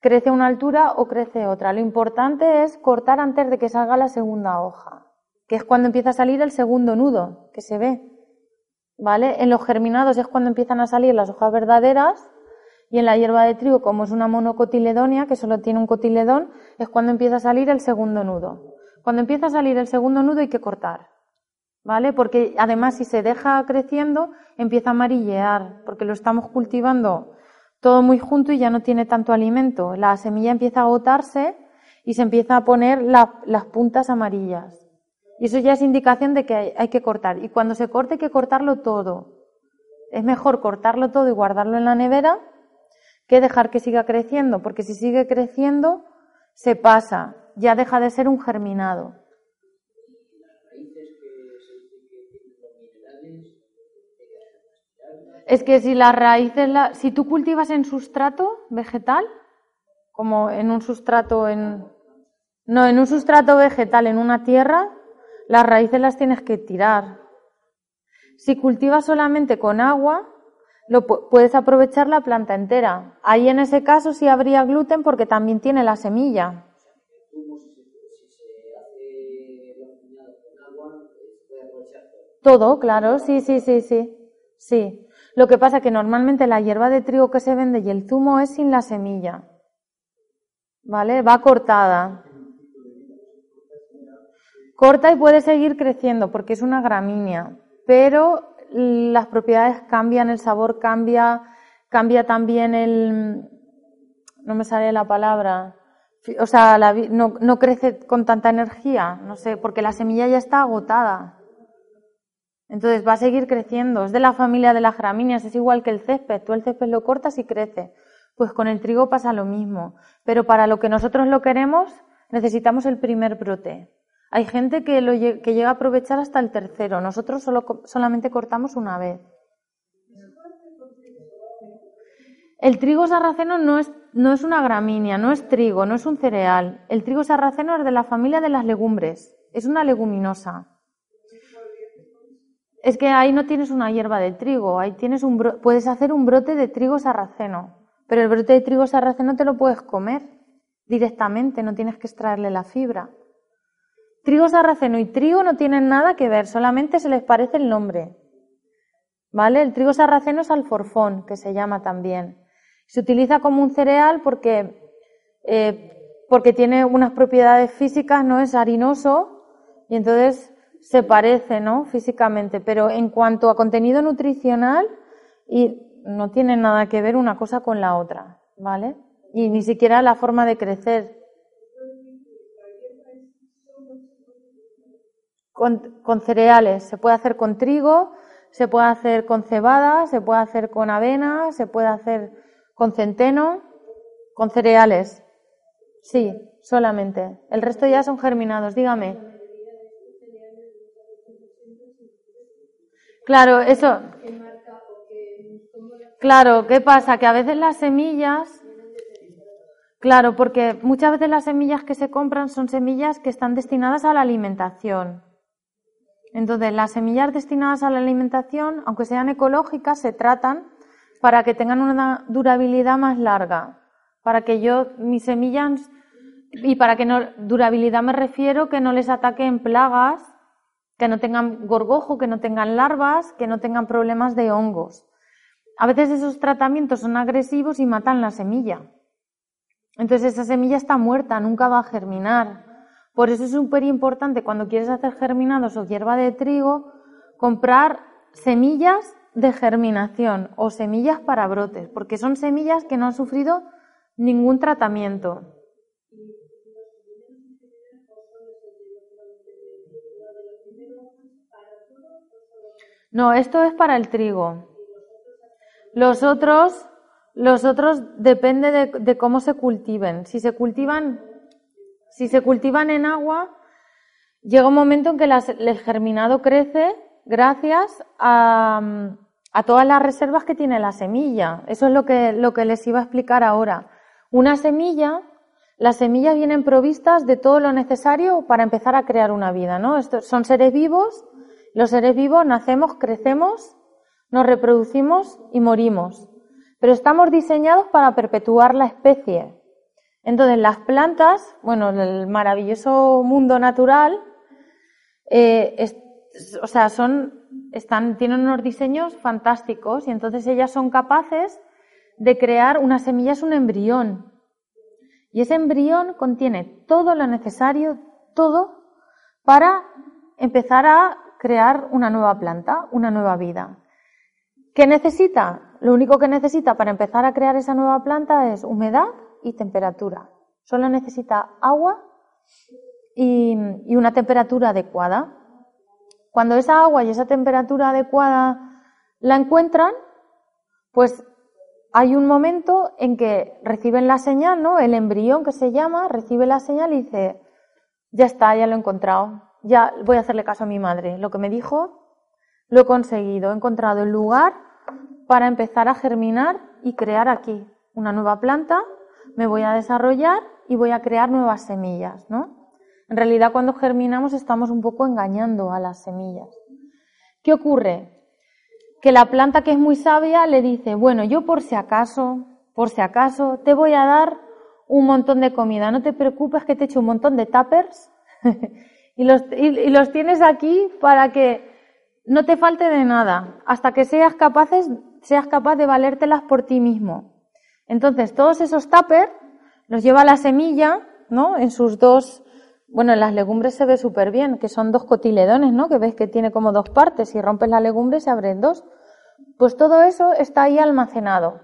crece una altura o crece otra. Lo importante es cortar antes de que salga la segunda hoja, que es cuando empieza a salir el segundo nudo, que se ve. ¿Vale? En los germinados es cuando empiezan a salir las hojas verdaderas y en la hierba de trigo, como es una monocotiledonia, que solo tiene un cotiledón, es cuando empieza a salir el segundo nudo. Cuando empieza a salir el segundo nudo hay que cortar, ¿vale? Porque además si se deja creciendo, empieza a amarillear, porque lo estamos cultivando todo muy junto y ya no tiene tanto alimento. La semilla empieza a agotarse y se empieza a poner las puntas amarillas. Y eso ya es indicación de que hay que cortar. Y cuando se corte hay que cortarlo todo. Es mejor cortarlo todo y guardarlo en la nevera que dejar que siga creciendo, porque si sigue creciendo se pasa ya deja de ser un germinado. Es que si las raíces, si tú cultivas en sustrato vegetal, como en un sustrato en, no, en un sustrato vegetal, en una tierra, las raíces las tienes que tirar. Si cultivas solamente con agua, lo puedes aprovechar la planta entera. Ahí en ese caso sí habría gluten porque también tiene la semilla. Todo, claro, sí, sí, sí, sí. Sí. Lo que pasa es que normalmente la hierba de trigo que se vende y el zumo es sin la semilla. ¿Vale? Va cortada. Corta y puede seguir creciendo porque es una gramínea, pero las propiedades cambian, el sabor cambia, cambia también el, no me sale la palabra, o sea, no, no, crece con tanta energía, no sé, porque la semilla ya está agotada. Entonces va a seguir creciendo. Es de la familia de las gramíneas, es igual que el césped. Tú el césped lo cortas y crece. Pues con el trigo pasa lo mismo. Pero para lo que nosotros lo queremos, necesitamos el primer brote. Hay gente que, lo, que llega a aprovechar hasta el tercero. Nosotros solo, solamente cortamos una vez. El trigo sarraceno no es, no es una gramínea, no es trigo, no es un cereal. El trigo sarraceno es de la familia de las legumbres. Es una leguminosa. Es que ahí no tienes una hierba de trigo, ahí tienes un puedes hacer un brote de trigo sarraceno, pero el brote de trigo sarraceno te lo puedes comer directamente, no tienes que extraerle la fibra. Trigo sarraceno y trigo no tienen nada que ver, solamente se les parece el nombre. ¿Vale? El trigo sarraceno es alforfón, que se llama también. Se utiliza como un cereal porque, eh, porque tiene unas propiedades físicas, no es harinoso y entonces se parece, ¿no? Físicamente, pero en cuanto a contenido nutricional, y no tiene nada que ver una cosa con la otra, ¿vale? Y ni siquiera la forma de crecer. Con, cereales, se puede hacer con trigo, se puede hacer con cebada, se puede hacer con avena, se puede hacer con centeno, con cereales. Sí, solamente. El resto ya son germinados. Dígame. Claro, eso. Claro, ¿qué pasa? Que a veces las semillas. Claro, porque muchas veces las semillas que se compran son semillas que están destinadas a la alimentación. Entonces, las semillas destinadas a la alimentación, aunque sean ecológicas, se tratan para que tengan una durabilidad más larga. Para que yo, mis semillas, y para que no, durabilidad me refiero que no les ataquen plagas que no tengan gorgojo, que no tengan larvas, que no tengan problemas de hongos. A veces esos tratamientos son agresivos y matan la semilla. Entonces esa semilla está muerta, nunca va a germinar. Por eso es súper importante cuando quieres hacer germinados o hierba de trigo, comprar semillas de germinación o semillas para brotes, porque son semillas que no han sufrido ningún tratamiento. No, esto es para el trigo. Los otros, los otros depende de, cómo se cultiven. Si se cultivan, si se cultivan en agua, llega un momento en que el germinado crece gracias a, a, todas las reservas que tiene la semilla. Eso es lo que, lo que les iba a explicar ahora. Una semilla, las semillas vienen provistas de todo lo necesario para empezar a crear una vida, ¿no? Estos son seres vivos los seres vivos nacemos, crecemos, nos reproducimos y morimos, pero estamos diseñados para perpetuar la especie. Entonces, las plantas, bueno, el maravilloso mundo natural, eh, o sea, son, están, tienen unos diseños fantásticos y entonces ellas son capaces de crear una semilla, es un embrión. Y ese embrión contiene todo lo necesario, todo, para empezar a crear una nueva planta, una nueva vida. ¿Qué necesita? Lo único que necesita para empezar a crear esa nueva planta es humedad y temperatura. Solo necesita agua y, una temperatura adecuada. Cuando esa agua y esa temperatura adecuada la encuentran, pues hay un momento en que reciben la señal, ¿no? El embrión que se llama, recibe la señal y dice, ya está, ya lo he encontrado, ya voy a hacerle caso a mi madre. Lo que me dijo, lo he conseguido, he encontrado el lugar para empezar a germinar y crear aquí una nueva planta, me voy a desarrollar y voy a crear nuevas semillas, ¿no? En realidad cuando germinamos estamos un poco engañando a las semillas. ¿Qué ocurre? que la planta que es muy sabia le dice, bueno, yo por si acaso, por si acaso, te voy a dar un montón de comida, no te preocupes que te echo un montón de tuppers y, los, y, los tienes aquí para que no te falte de nada, hasta que seas, capaces, seas capaz de valértelas por ti mismo. Entonces, todos esos tuppers los lleva la semilla, ¿no? En sus dos, bueno, en las legumbres se ve súper bien, que son dos cotiledones, ¿no? Que ves que tiene como dos partes. Si rompes la legumbre se abren dos. Pues todo eso está ahí almacenado.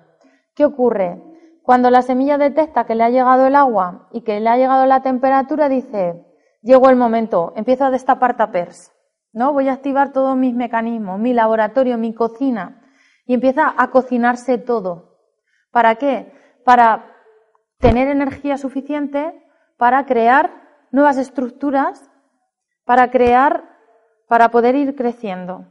¿Qué ocurre? Cuando la semilla detecta que le ha llegado el agua y que le ha llegado la temperatura, dice, llegó el momento, empiezo a destapar tapers. ¿No? Voy a activar todos mis mecanismos, mi laboratorio, mi cocina. Y empieza a cocinarse todo. ¿Para qué? Para tener energía suficiente para crear nuevas estructuras, para crear, para poder ir creciendo.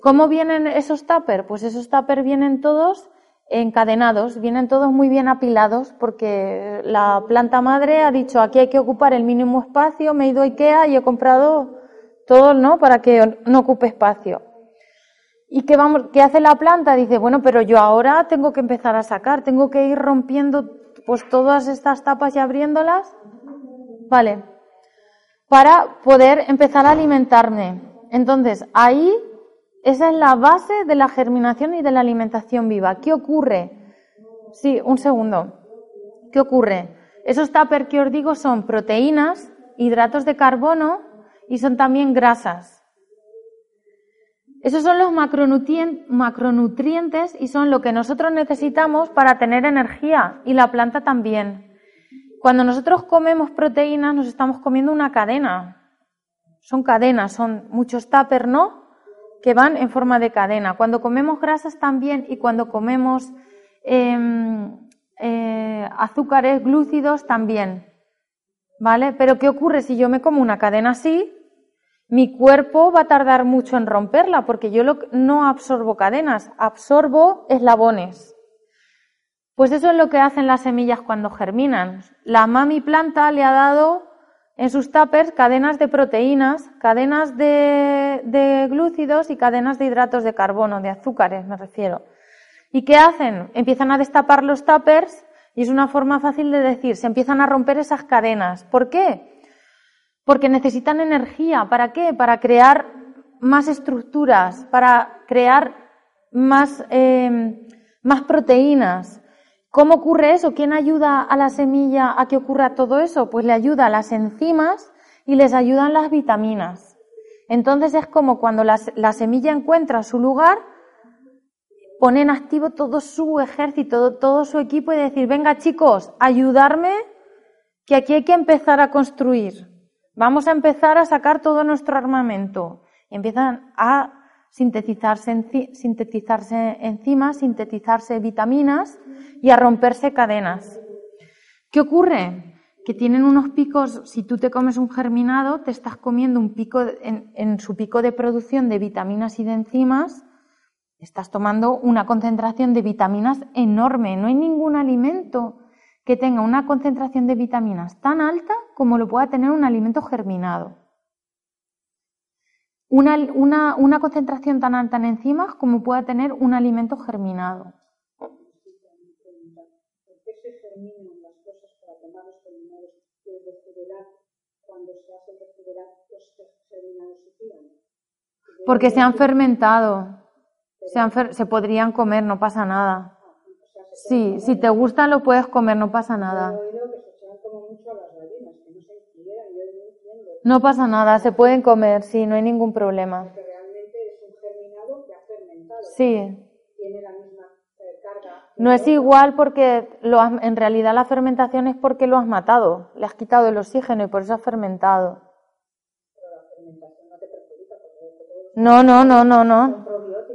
¿Cómo vienen esos tuppers? Pues esos tuppers vienen todos encadenados, vienen todos muy bien apilados porque la planta madre ha dicho aquí hay que ocupar el mínimo espacio, me he ido a Ikea y he comprado todo, ¿no? Para que no ocupe espacio. ¿Y qué, vamos, hace la planta? Dice, bueno, pero yo ahora tengo que empezar a sacar, tengo que ir rompiendo pues todas estas tapas y abriéndolas. Vale. Para poder empezar a alimentarme. Entonces, ahí esa es la base de la germinación y de la alimentación viva. ¿Qué ocurre? Sí, un segundo. ¿Qué ocurre? Esos tuppers que os digo son proteínas, hidratos de carbono y son también grasas. Esos son los macronutrientes y son lo que nosotros necesitamos para tener energía y la planta también. Cuando nosotros comemos proteínas nos estamos comiendo una cadena. Son cadenas, son muchos tuppers, ¿no? que van en forma de cadena. Cuando comemos grasas también y cuando comemos em, eh, azúcares glúcidos también. ¿Vale? Pero ¿qué ocurre si yo me como una cadena así? Mi cuerpo va a tardar mucho en romperla porque yo no absorbo cadenas, absorbo eslabones. Pues eso es lo que hacen las semillas cuando germinan. La mami planta le ha dado en sus tuppers cadenas de proteínas, cadenas de, glúcidos y cadenas de hidratos de carbono, de azúcares me refiero. ¿Y qué hacen? Empiezan a destapar los tuppers y es una forma fácil de decir, se empiezan a romper esas cadenas. ¿Por qué? Porque necesitan energía. ¿Para qué? Para crear más estructuras, para crear más, eh, más proteínas, ¿Cómo ocurre eso? ¿Quién ayuda a la semilla a que ocurra todo eso? Pues le ayuda a las enzimas y les ayudan las vitaminas. Entonces es como cuando la, semilla encuentra su lugar, pone en activo todo su ejército, todo su equipo y decir, venga chicos, ayudarme, que aquí hay que empezar a construir. Vamos a empezar a sacar todo nuestro armamento. Empiezan a sintetizarse, enzimas, sintetizarse vitaminas y a romperse cadenas. ¿Qué ocurre? Que tienen unos picos, si tú te comes un germinado, te estás comiendo un pico en su pico de producción de vitaminas y de enzimas, estás tomando una concentración de vitaminas enorme. No hay ningún alimento que tenga una concentración de vitaminas tan alta como lo pueda tener un alimento germinado una, una, una concentración tan alta en enzimas como pueda tener un alimento germinado. Porque se han fermentado. Se, han se podrían comer, no pasa nada. Sí, si te gustan lo puedes comer, no pasa nada. No pasa nada, se pueden comer, sí, no hay ningún problema. Sí. Eh. No es igual porque lo en realidad la fermentación es porque lo has matado, le has quitado el oxígeno y por eso has fermentado. No no, no, no, no,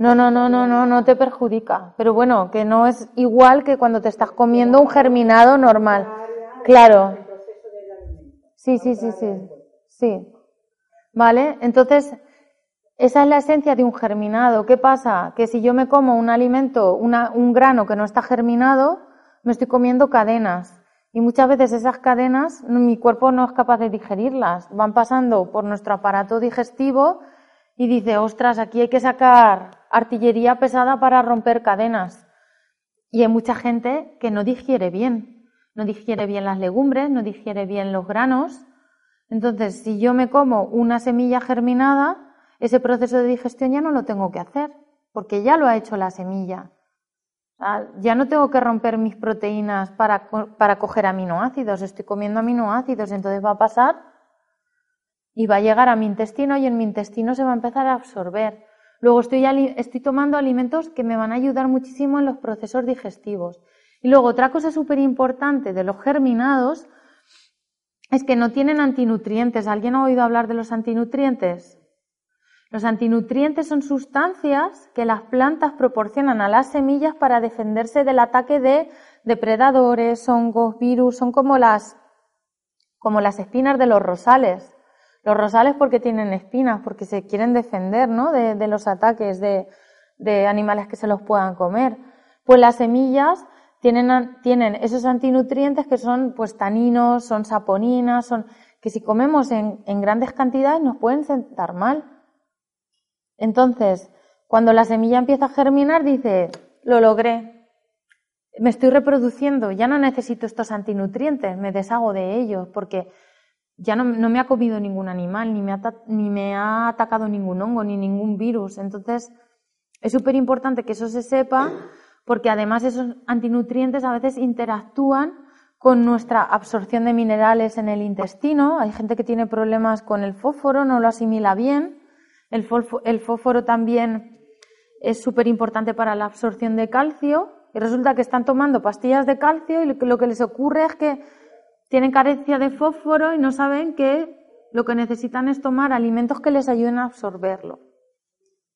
no. No, no, no, no, no, te perjudica. Pero bueno, que no es igual que cuando te estás comiendo un germinado normal. Claro. Sí, sí, sí, sí. Sí. ¿Vale? Entonces, esa es la esencia de un germinado. ¿Qué pasa? Que si yo me como un alimento, un grano que no está germinado, me estoy comiendo cadenas. Y muchas veces esas cadenas, mi cuerpo no es capaz de digerirlas. Van pasando por nuestro aparato digestivo y dice, ostras, aquí hay que sacar artillería pesada para romper cadenas. Y hay mucha gente que no digiere bien. No digiere bien las legumbres, no digiere bien los granos. Entonces, si yo me como una semilla germinada, ese proceso de digestión ya no lo tengo que hacer, porque ya lo ha hecho la semilla. Ya no tengo que romper mis proteínas para, para coger aminoácidos, estoy comiendo aminoácidos, entonces va a pasar y va a llegar a mi intestino y en mi intestino se va a empezar a absorber. Luego estoy, tomando alimentos que me van a ayudar muchísimo en los procesos digestivos. Y luego otra cosa súper importante de los germinados es que no tienen antinutrientes. ¿Alguien ha oído hablar de los antinutrientes? Los antinutrientes son sustancias que las plantas proporcionan a las semillas para defenderse del ataque de depredadores, hongos, virus, son como las, como las espinas de los rosales. Los rosales porque tienen espinas, porque se quieren defender, ¿no? De, los ataques de, animales que se los puedan comer. Pues las semillas tienen, tienen esos antinutrientes que son, pues, taninos, son saponinas, son, que si comemos en, en grandes cantidades nos pueden sentar mal. Entonces, cuando la semilla empieza a germinar, dice, lo logré, me estoy reproduciendo, ya no necesito estos antinutrientes, me deshago de ellos, porque ya no, me ha comido ningún animal, ni me, ha, ni me ha atacado ningún hongo, ni ningún virus. Entonces, es súper importante que eso se sepa, porque además esos antinutrientes a veces interactúan con nuestra absorción de minerales en el intestino. Hay gente que tiene problemas con el fósforo, no lo asimila bien. El, fósforo también es súper importante para la absorción de calcio y resulta que están tomando pastillas de calcio y lo que les ocurre es que tienen carencia de fósforo y no saben que lo que necesitan es tomar alimentos que les ayuden a absorberlo.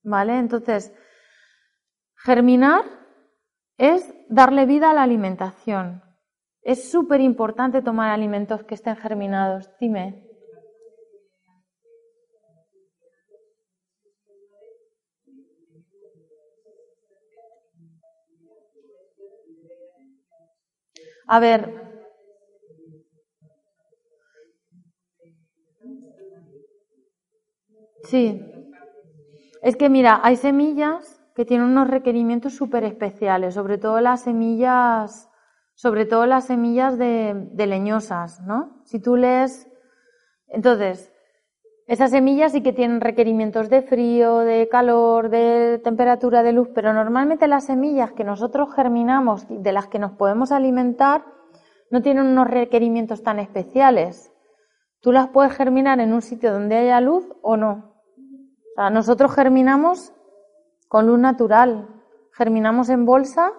¿Vale? Entonces, germinar es darle vida a la alimentación. Es súper importante tomar alimentos que estén germinados. Dime. A ver. Sí. Es que mira, hay semillas que tienen unos requerimientos súper especiales, sobre todo las semillas, sobre todo las semillas de, de leñosas, ¿no? Si tú lees, entonces, esas semillas sí que tienen requerimientos de frío, de calor, de temperatura de luz, pero normalmente las semillas que nosotros germinamos, de las que nos podemos alimentar, no tienen unos requerimientos tan especiales. Tú las puedes germinar en un sitio donde haya luz o no. Nosotros germinamos con luz natural, germinamos en bolsa,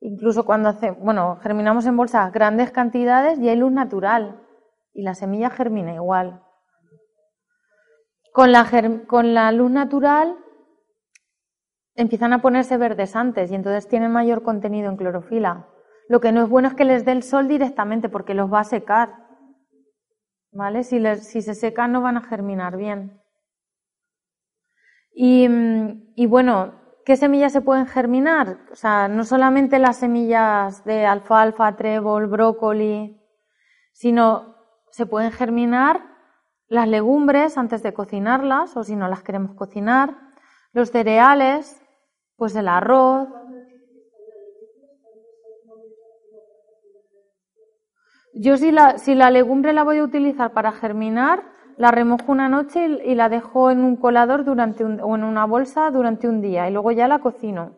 incluso cuando hace, bueno, germinamos en bolsa grandes cantidades y hay luz natural y la semilla germina igual. Con la, con la luz natural empiezan a ponerse verdes antes y entonces tienen mayor contenido en clorofila. Lo que no es bueno es que les dé el sol directamente porque los va a secar. ¿Vale? Si, si se secan no van a germinar bien. Y, bueno, ¿qué semillas se pueden germinar? O sea, no solamente las semillas de alfalfa, trébol, brócoli, sino se pueden germinar las legumbres antes de cocinarlas o si no las queremos cocinar, los cereales, pues el arroz. Yo si la, si la legumbre la voy a utilizar para germinar, la remojo una noche y, la dejo en un colador durante o en una bolsa durante un día y luego ya la cocino.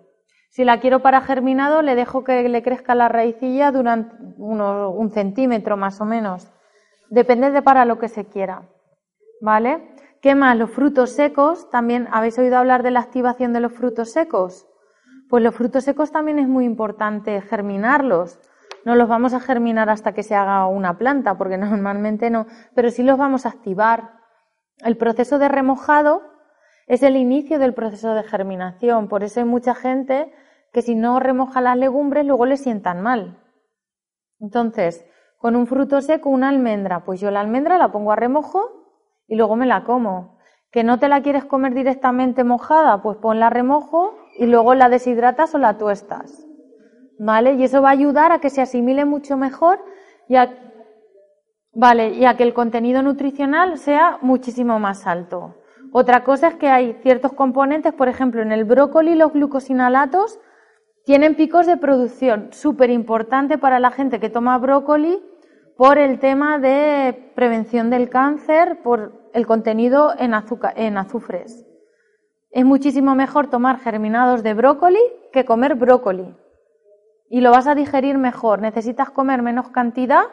Si la quiero para germinado, le dejo que le crezca la raicilla durante un centímetro más o menos. Depende de para lo que se quiera. ¿Vale? ¿Qué más? Los frutos secos. También, ¿habéis oído hablar de la activación de los frutos secos? Pues los frutos secos también es muy importante germinarlos. No los vamos a germinar hasta que se haga una planta, porque normalmente no, pero sí los vamos a activar. El proceso de remojado es el inicio del proceso de germinación. Por eso hay mucha gente que si no remoja las legumbres luego le sientan mal. Entonces, con un fruto seco, una almendra, pues yo la almendra la pongo a remojo y luego me la como. ¿Que no te la quieres comer directamente mojada? Pues ponla a remojo y luego la deshidratas o la tuestas. ¿Vale? Y eso va a ayudar a que se asimile mucho mejor y a, y a que el contenido nutricional sea muchísimo más alto. Otra cosa es que hay ciertos componentes, por ejemplo, en el brócoli los glucosinalatos tienen picos de producción, súper importante para la gente que toma brócoli por el tema de prevención del cáncer, por el contenido en, azúcar, en azufres. Es muchísimo mejor tomar germinados de brócoli que comer brócoli. Y lo vas a digerir mejor. Necesitas comer menos cantidad,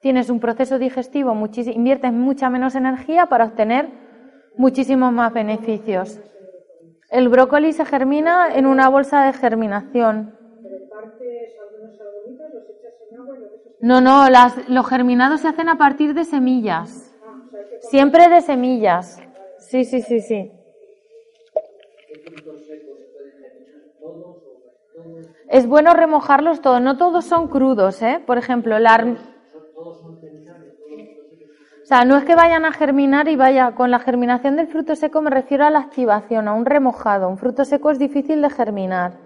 tienes un proceso digestivo, inviertes mucha menos energía para obtener muchísimos más beneficios. El brócoli se germina en una bolsa de germinación. No, no, los germinados se hacen a partir de semillas. Siempre de semillas. Sí, sí, sí, sí. Es bueno remojarlos todos, no todos son crudos, ¿eh? Por ejemplo, la... O sea, no es que vayan a germinar y vaya, con la germinación del fruto seco me refiero a la activación, a un remojado. Un fruto seco es difícil de germinar.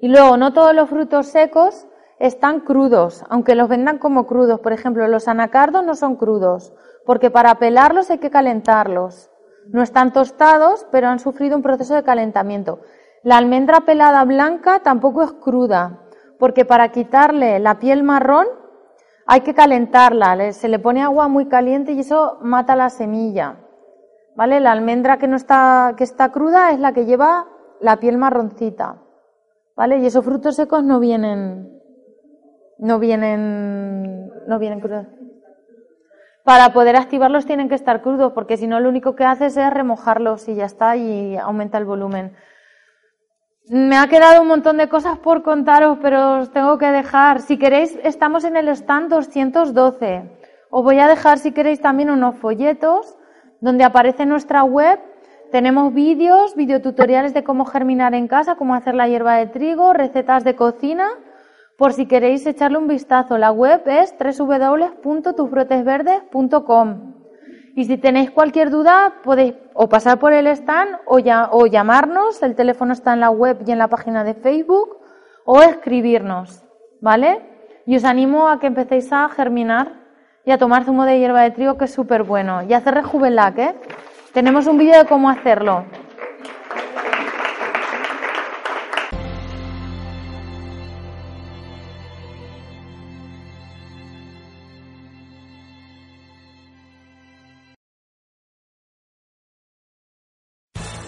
Y luego, no todos los frutos secos están crudos, aunque los vendan como crudos. Por ejemplo, los anacardos no son crudos porque para pelarlos hay que calentarlos. No están tostados, pero han sufrido un proceso de calentamiento. La almendra pelada blanca tampoco es cruda, porque para quitarle la piel marrón hay que calentarla, se le pone agua muy caliente y eso mata la semilla. ¿Vale? La almendra que no está, que está cruda es la que lleva la piel marroncita. ¿Vale? Y esos frutos secos no vienen, no vienen, no vienen crudos para poder activarlos tienen que estar crudos, porque si no lo único que haces es remojarlos y ya está, y aumenta el volumen. Me ha quedado un montón de cosas por contaros, pero os tengo que dejar. Si queréis, estamos en el stand 212. Os voy a dejar, si queréis, también unos folletos donde aparece nuestra web. Tenemos vídeos, videotutoriales de cómo germinar en casa, cómo hacer la hierba de trigo, recetas de cocina por si queréis echarle un vistazo, la web es www.tufrutesverdes.com. Y si tenéis cualquier duda, podéis o pasar por el stand o, o llamarnos, el teléfono está en la web y en la página de Facebook, o escribirnos, ¿vale? Y os animo a que empecéis a germinar y a tomar zumo de hierba de trigo, que es súper bueno. Y hacer rejuvelac, ¿eh? Tenemos un vídeo de cómo hacerlo.